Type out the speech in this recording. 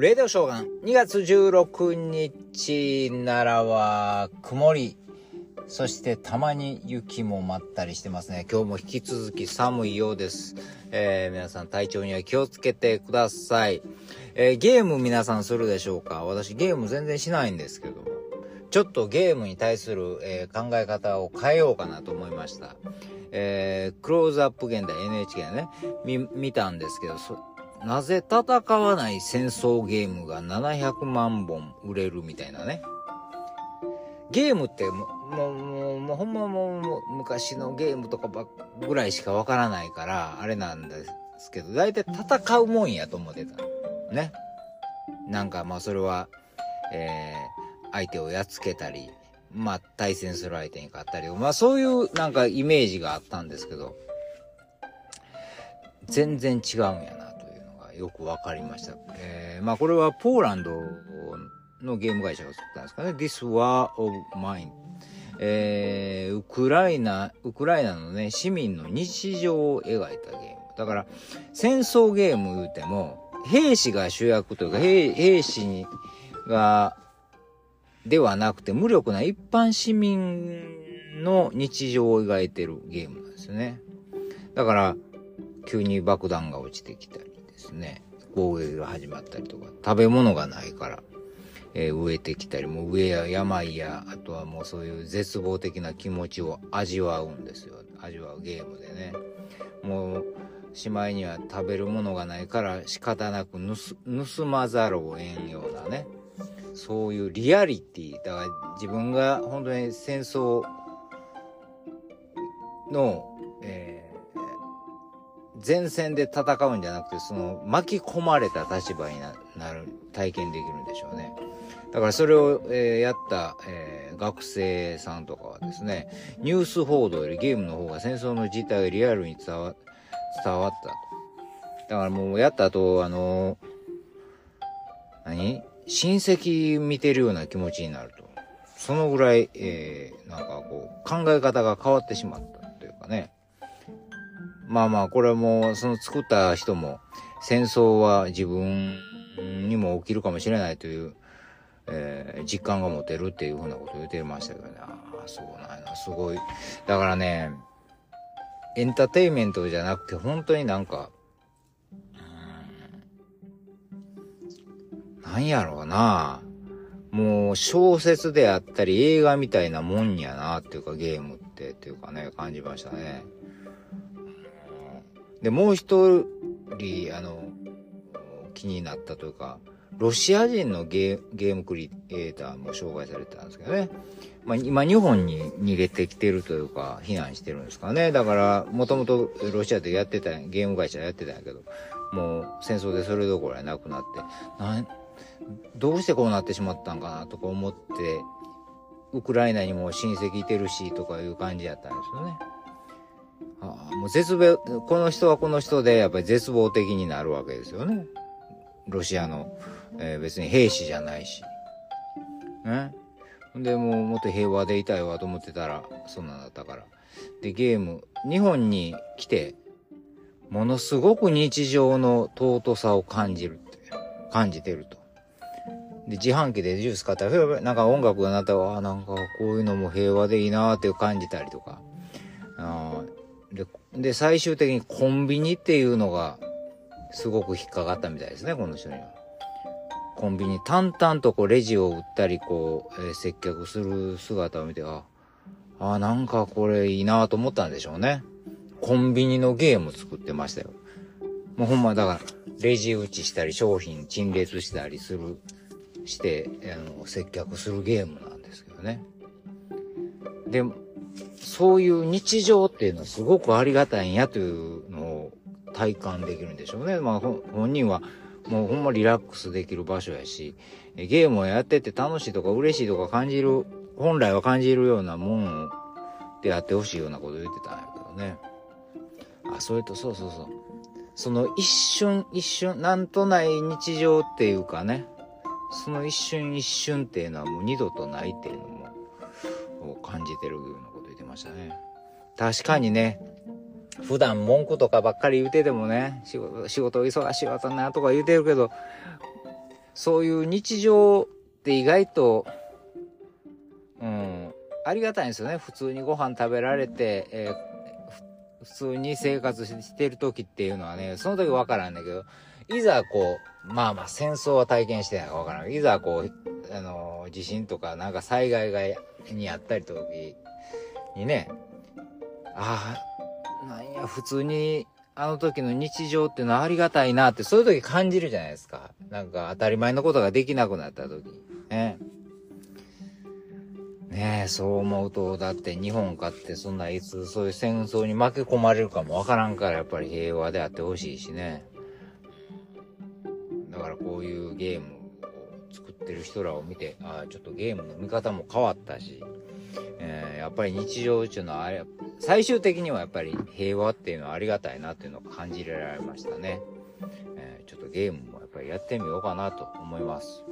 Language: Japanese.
レディオショーガン、2月16日、奈良は曇り、そしてたまに雪も舞ったりしてますね。今日も引き続き寒いようです。えー、皆さん体調には気をつけてください。えー、ゲーム皆さんするでしょうか？私ゲーム全然しないんですけども。ちょっとゲームに対する、えー、考え方を変えようかなと思いました。えー、クローズアップ現代 NHK でね、見、見たんですけど、なぜ戦わない戦争ゲームが700万本売れるみたいなね。ゲームってもう、もう、もうほんまもう昔のゲームとかばぐらいしかわからないから、あれなんですけど、大体戦うもんやと思ってた。ね。なんかまあそれは、えー、相手をやっつけたり、まあ対戦する相手に勝ったり、まあそういうなんかイメージがあったんですけど、全然違うんやなよくわかりました。えー、まあこれはポーランドのゲーム会社が作ったんですかね。This War of Mine。えー、ウクライナ、ウクライナのね、市民の日常を描いたゲーム。だから、戦争ゲーム言うても、兵士が主役というか、兵兵士にが、ではなくて、無力な一般市民の日常を描いてるゲームなんですね。だから、急に爆弾が落ちてきたりですね、攻撃が始まったりとか、食べ物がないから、えー、植えてきたり、もう上や病や、あとはもうそういう絶望的な気持ちを味わうんですよ。味わうゲームでね。もう、しまいには食べるものがないから仕方なく盗まざるを得んようなね。そういうリアリティ。だから自分が本当に戦争の、前線で戦うんじゃなくて、その巻き込まれた立場になる、体験できるんでしょうね。だからそれを、えー、やった、えー、学生さんとかはですね、ニュース報道よりゲームの方が戦争の実態がリアルに伝わ伝わったと。だからもうやった後、あのー、何？親戚見てるような気持ちになると。そのぐらい、えー、なんかこう、考え方が変わってしまったというかね。まあまあ、これも、その作った人も、戦争は自分にも起きるかもしれないというえー、実感が持てるっていうふうなことを言ってましたけどね。ああ、そうなんやな、すごい。だからね、エンターテインメントじゃなくて、本当になんか、うん、なんやろうな。もう小説であったり映画みたいなもんやなっていうかゲームってっていうかね、感じましたね。で、もう一人、あの、気になったというか、ロシア人のゲームクリエイターも紹介されてたんですけどね。まあ、今日本に逃げてきてるというか、避難してるんですかね。だから、もともとロシアでやってた、ゲーム会社やってたんやけど、もう戦争でそれどころはなくなって、などうしてこうなってしまったんかなとか思って、ウクライナにも親戚いてるしとかいう感じやったんですよね。もう絶望、この人はこの人でやっぱり絶望的になるわけですよね。ロシアの。えー、別に兵士じゃないし。ね？で、もうもっと平和でいたいわと思ってたら、そんなんだったから。で、ゲーム、日本に来て、ものすごく日常の尊さを感じるって、感じてると。で、自販機でジュース買ったら、なんか音楽が鳴ったら、あなんかこういうのも平和でいいなって感じたりとか。あでで、最終的にコンビニっていうのが、すごく引っかかったみたいですね、この人には。コンビニ淡々とこうレジを売ったりこう、えー、接客する姿を見て、あ、あ、なんかこれいいなと思ったんでしょうね。コンビニのゲーム作ってましたよ。もうほんまだから、レジ打ちしたり商品陳列したりする、して、あの、接客するゲームなんですけどね。で、そういう日常っていうのはすごくありがたいんやというのを体感できるんでしょうね。まあ本人はもうほんまリラックスできる場所やし、ゲームをやってて楽しいとか嬉しいとか感じる、本来は感じるようなもんであってほしいようなこと言ってたんやけどね。あ、それとそうそうそう。その一瞬一瞬、なんとない日常っていうかね、その一瞬一瞬っていうのはもう二度とないっていうのも、感じてるようなこと言ってましたね。確かにね、普段文句とかばっかり言うててもね、仕事、仕事忙しいわとなとか言うてるけど、そういう日常って意外と、うん、ありがたいんですよね。普通にご飯食べられて、えー、普通に生活してる時っていうのはね、その時わからんだけど、いざこう、まあまあ戦争は体験してないかわからんいざこう、あの地震とかなんか災害がにあったり時にね、ああ、なんや、普通にあの時の日常っていうのはありがたいなって、そういう時感じるじゃないですか。なんか当たり前のことができなくなった時。ね。ねえ、そう思うと、だって日本かってそんないつそういう戦争に負け込まれるかもわからんから、やっぱり平和であってほしいしね。だからこういうゲームを作ってる人らを見て、ああ、ちょっとゲームの見方も変わったし、えー、やっぱり日常宇宙のあれ、最終的にはやっぱり平和っていうのはありがたいなっていうのを感じられましたね。えー、ちょっとゲームもやっぱりやってみようかなと思います。